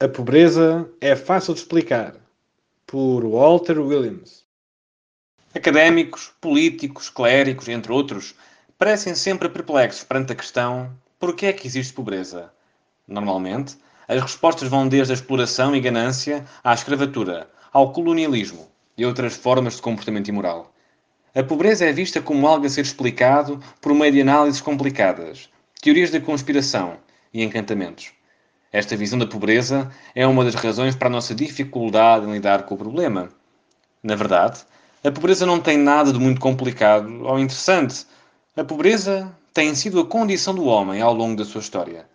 A pobreza é fácil de explicar. Por Walter Williams. Académicos, políticos, clérigos, entre outros, parecem sempre perplexos perante a questão por que é que existe pobreza? Normalmente, as respostas vão desde a exploração e ganância à escravatura, ao colonialismo e outras formas de comportamento imoral. A pobreza é vista como algo a ser explicado por meio de análises complicadas, teorias da conspiração e encantamentos. Esta visão da pobreza é uma das razões para a nossa dificuldade em lidar com o problema. Na verdade, a pobreza não tem nada de muito complicado ou interessante. A pobreza tem sido a condição do homem ao longo da sua história.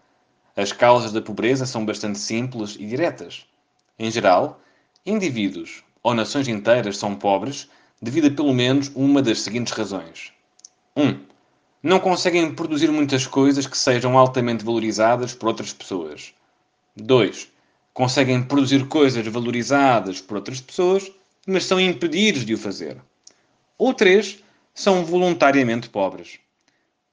As causas da pobreza são bastante simples e diretas. Em geral, indivíduos ou nações inteiras são pobres devido a pelo menos uma das seguintes razões. 1. Um, não conseguem produzir muitas coisas que sejam altamente valorizadas por outras pessoas. 2. Conseguem produzir coisas valorizadas por outras pessoas, mas são impedidos de o fazer. Ou 3. São voluntariamente pobres.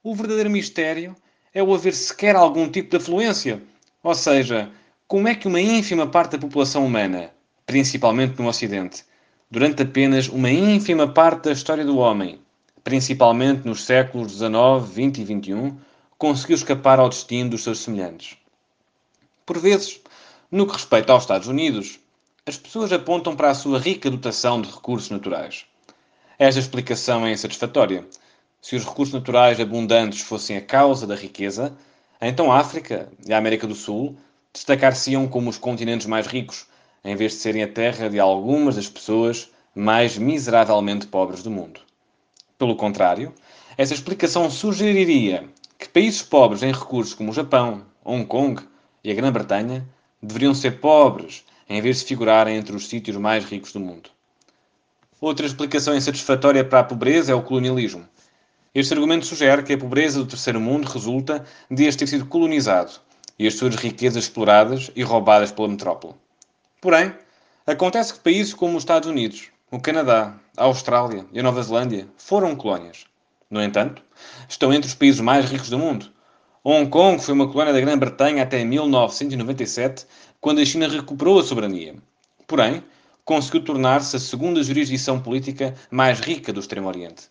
O verdadeiro mistério é o haver sequer algum tipo de afluência. Ou seja, como é que uma ínfima parte da população humana, principalmente no Ocidente, durante apenas uma ínfima parte da história do homem, principalmente nos séculos XIX, XX e XXI, conseguiu escapar ao destino dos seus semelhantes. Por vezes, no que respeita aos Estados Unidos, as pessoas apontam para a sua rica dotação de recursos naturais. Esta explicação é insatisfatória, se os recursos naturais abundantes fossem a causa da riqueza, então a África e a América do Sul destacar-se-iam como os continentes mais ricos, em vez de serem a terra de algumas das pessoas mais miseravelmente pobres do mundo. Pelo contrário, essa explicação sugeriria que países pobres em recursos como o Japão, Hong Kong e a Grã-Bretanha deveriam ser pobres em vez de figurarem entre os sítios mais ricos do mundo. Outra explicação insatisfatória para a pobreza é o colonialismo. Este argumento sugere que a pobreza do terceiro mundo resulta de este ter sido colonizado e as suas riquezas exploradas e roubadas pela metrópole. Porém, acontece que países como os Estados Unidos, o Canadá, a Austrália e a Nova Zelândia foram colónias. No entanto, estão entre os países mais ricos do mundo. Hong Kong foi uma colónia da Grã-Bretanha até 1997, quando a China recuperou a soberania. Porém, conseguiu tornar-se a segunda jurisdição política mais rica do Extremo Oriente.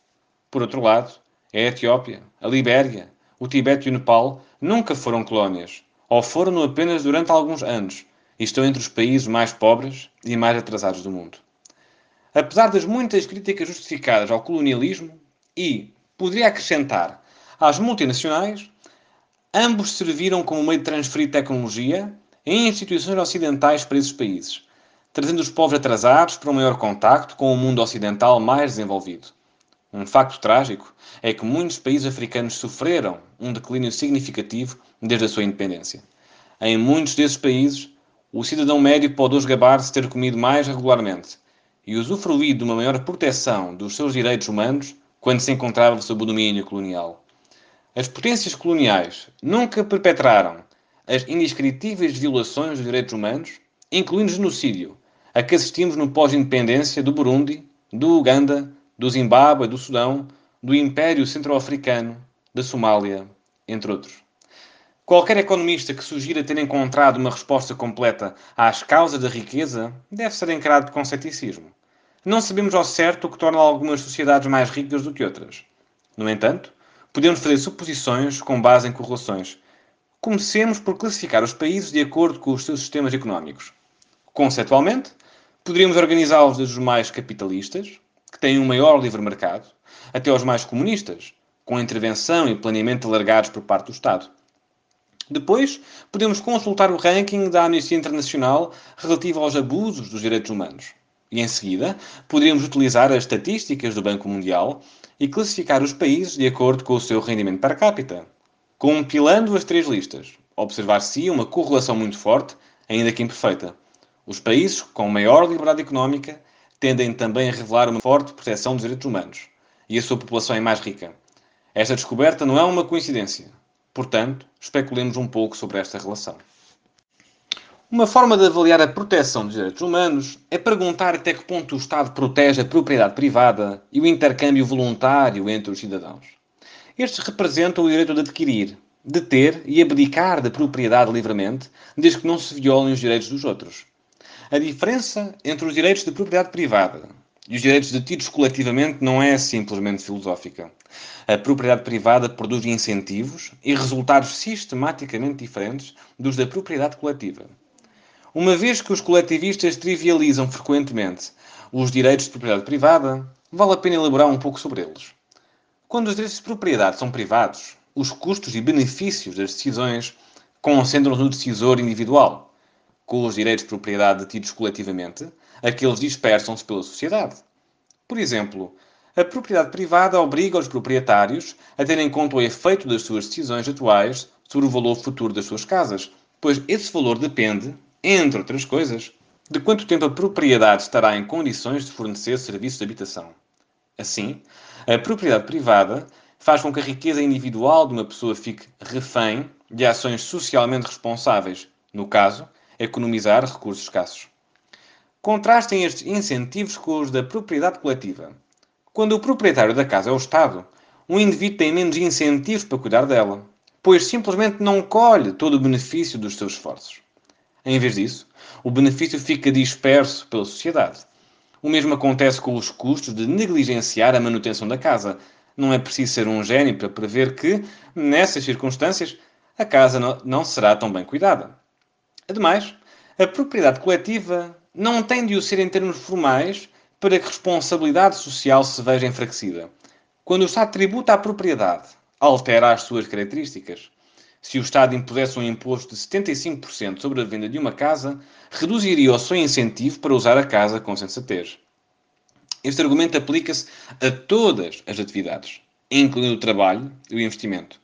Por outro lado, a Etiópia, a Libéria, o Tibete e o Nepal nunca foram colónias, ou foram apenas durante alguns anos, e estão entre os países mais pobres e mais atrasados do mundo. Apesar das muitas críticas justificadas ao colonialismo e, poderia acrescentar, às multinacionais, ambos serviram como meio de transferir tecnologia em instituições ocidentais para esses países, trazendo os povos atrasados para um maior contacto com o mundo ocidental mais desenvolvido. Um facto trágico é que muitos países africanos sofreram um declínio significativo desde a sua independência. Em muitos desses países, o cidadão médio pode hoje gabar-se ter comido mais regularmente e usufruído de uma maior proteção dos seus direitos humanos quando se encontrava sob o domínio colonial. As potências coloniais nunca perpetraram as indescritíveis violações dos direitos humanos, incluindo genocídio, a que assistimos no pós-independência do Burundi, do Uganda, do Zimbábue, do Sudão, do Império Centro-Africano, da Somália, entre outros. Qualquer economista que sugira ter encontrado uma resposta completa às causas da riqueza deve ser encarado com ceticismo. Não sabemos ao certo o que torna algumas sociedades mais ricas do que outras. No entanto, podemos fazer suposições com base em correlações. Comecemos por classificar os países de acordo com os seus sistemas económicos. Conceitualmente, poderíamos organizá-los desde os mais capitalistas, que têm um maior livre mercado, até aos mais comunistas, com intervenção e planeamento alargados por parte do Estado. Depois, podemos consultar o ranking da Amnistia Internacional relativo aos abusos dos direitos humanos. E em seguida, poderíamos utilizar as estatísticas do Banco Mundial e classificar os países de acordo com o seu rendimento per capita. Compilando as três listas, observar-se uma correlação muito forte, ainda que imperfeita. Os países com maior liberdade económica tendem também a revelar uma forte proteção dos direitos humanos e a sua população é mais rica. Esta descoberta não é uma coincidência. Portanto, especulemos um pouco sobre esta relação. Uma forma de avaliar a proteção dos direitos humanos é perguntar até que ponto o Estado protege a propriedade privada e o intercâmbio voluntário entre os cidadãos. Estes representam o direito de adquirir, de ter e abdicar da propriedade livremente, desde que não se violem os direitos dos outros. A diferença entre os direitos de propriedade privada e os direitos detidos coletivamente não é simplesmente filosófica. A propriedade privada produz incentivos e resultados sistematicamente diferentes dos da propriedade coletiva. Uma vez que os coletivistas trivializam frequentemente os direitos de propriedade privada, vale a pena elaborar um pouco sobre eles. Quando os direitos de propriedade são privados, os custos e benefícios das decisões concentram-se no decisor individual. Com os direitos de propriedade detidos coletivamente, aqueles dispersam-se pela sociedade. Por exemplo, a propriedade privada obriga os proprietários a terem em conta o efeito das suas decisões atuais sobre o valor futuro das suas casas, pois esse valor depende, entre outras coisas, de quanto tempo a propriedade estará em condições de fornecer serviços de habitação. Assim, a propriedade privada faz com que a riqueza individual de uma pessoa fique refém de ações socialmente responsáveis, no caso, economizar recursos escassos. Contrastem estes incentivos com os da propriedade coletiva. Quando o proprietário da casa é o Estado, um indivíduo tem menos incentivos para cuidar dela, pois simplesmente não colhe todo o benefício dos seus esforços. Em vez disso, o benefício fica disperso pela sociedade. O mesmo acontece com os custos de negligenciar a manutenção da casa. Não é preciso ser um gênio para prever que, nessas circunstâncias, a casa não será tão bem cuidada. Ademais, a propriedade coletiva não tem de o ser em termos formais para que a responsabilidade social se veja enfraquecida. Quando o Estado tributa a propriedade, altera as suas características. Se o Estado impusesse um imposto de 75% sobre a venda de uma casa, reduziria o seu incentivo para usar a casa com sensatez. Este argumento aplica-se a todas as atividades, incluindo o trabalho e o investimento.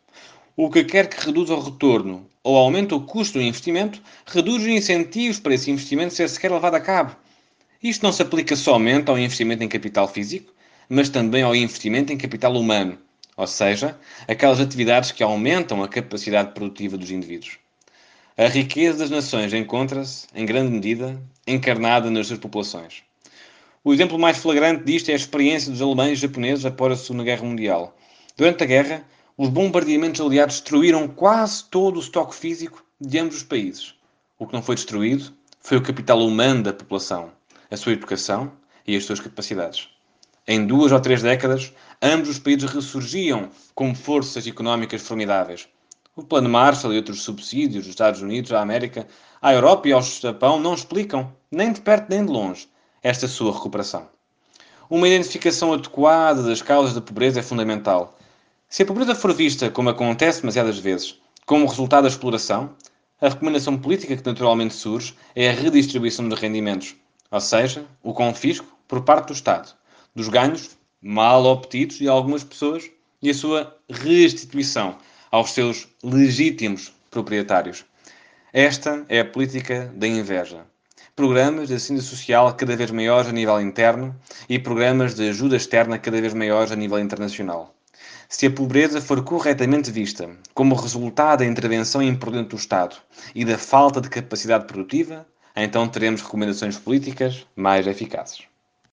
O que quer que reduza o retorno ou aumente o custo do investimento, reduz os incentivos para esse investimento ser sequer levado a cabo. Isto não se aplica somente ao investimento em capital físico, mas também ao investimento em capital humano, ou seja, aquelas atividades que aumentam a capacidade produtiva dos indivíduos. A riqueza das nações encontra-se, em grande medida, encarnada nas suas populações. O exemplo mais flagrante disto é a experiência dos alemães e japoneses após a Segunda Guerra Mundial. Durante a guerra, os bombardeamentos aliados destruíram quase todo o estoque físico de ambos os países. O que não foi destruído foi o capital humano da população, a sua educação e as suas capacidades. Em duas ou três décadas, ambos os países ressurgiam como forças económicas formidáveis. O Plano Marshall e outros subsídios dos Estados Unidos à América, à Europa e ao Japão não explicam, nem de perto nem de longe, esta sua recuperação. Uma identificação adequada das causas da pobreza é fundamental. Se a pobreza for vista, como acontece demasiadas vezes, como resultado da exploração, a recomendação política que naturalmente surge é a redistribuição de rendimentos, ou seja, o confisco por parte do Estado dos ganhos mal obtidos de algumas pessoas e a sua restituição aos seus legítimos proprietários. Esta é a política da inveja. Programas de assistência social cada vez maiores a nível interno e programas de ajuda externa cada vez maiores a nível internacional. Se a pobreza for corretamente vista como resultado da intervenção imprudente do Estado e da falta de capacidade produtiva, então teremos recomendações políticas mais eficazes.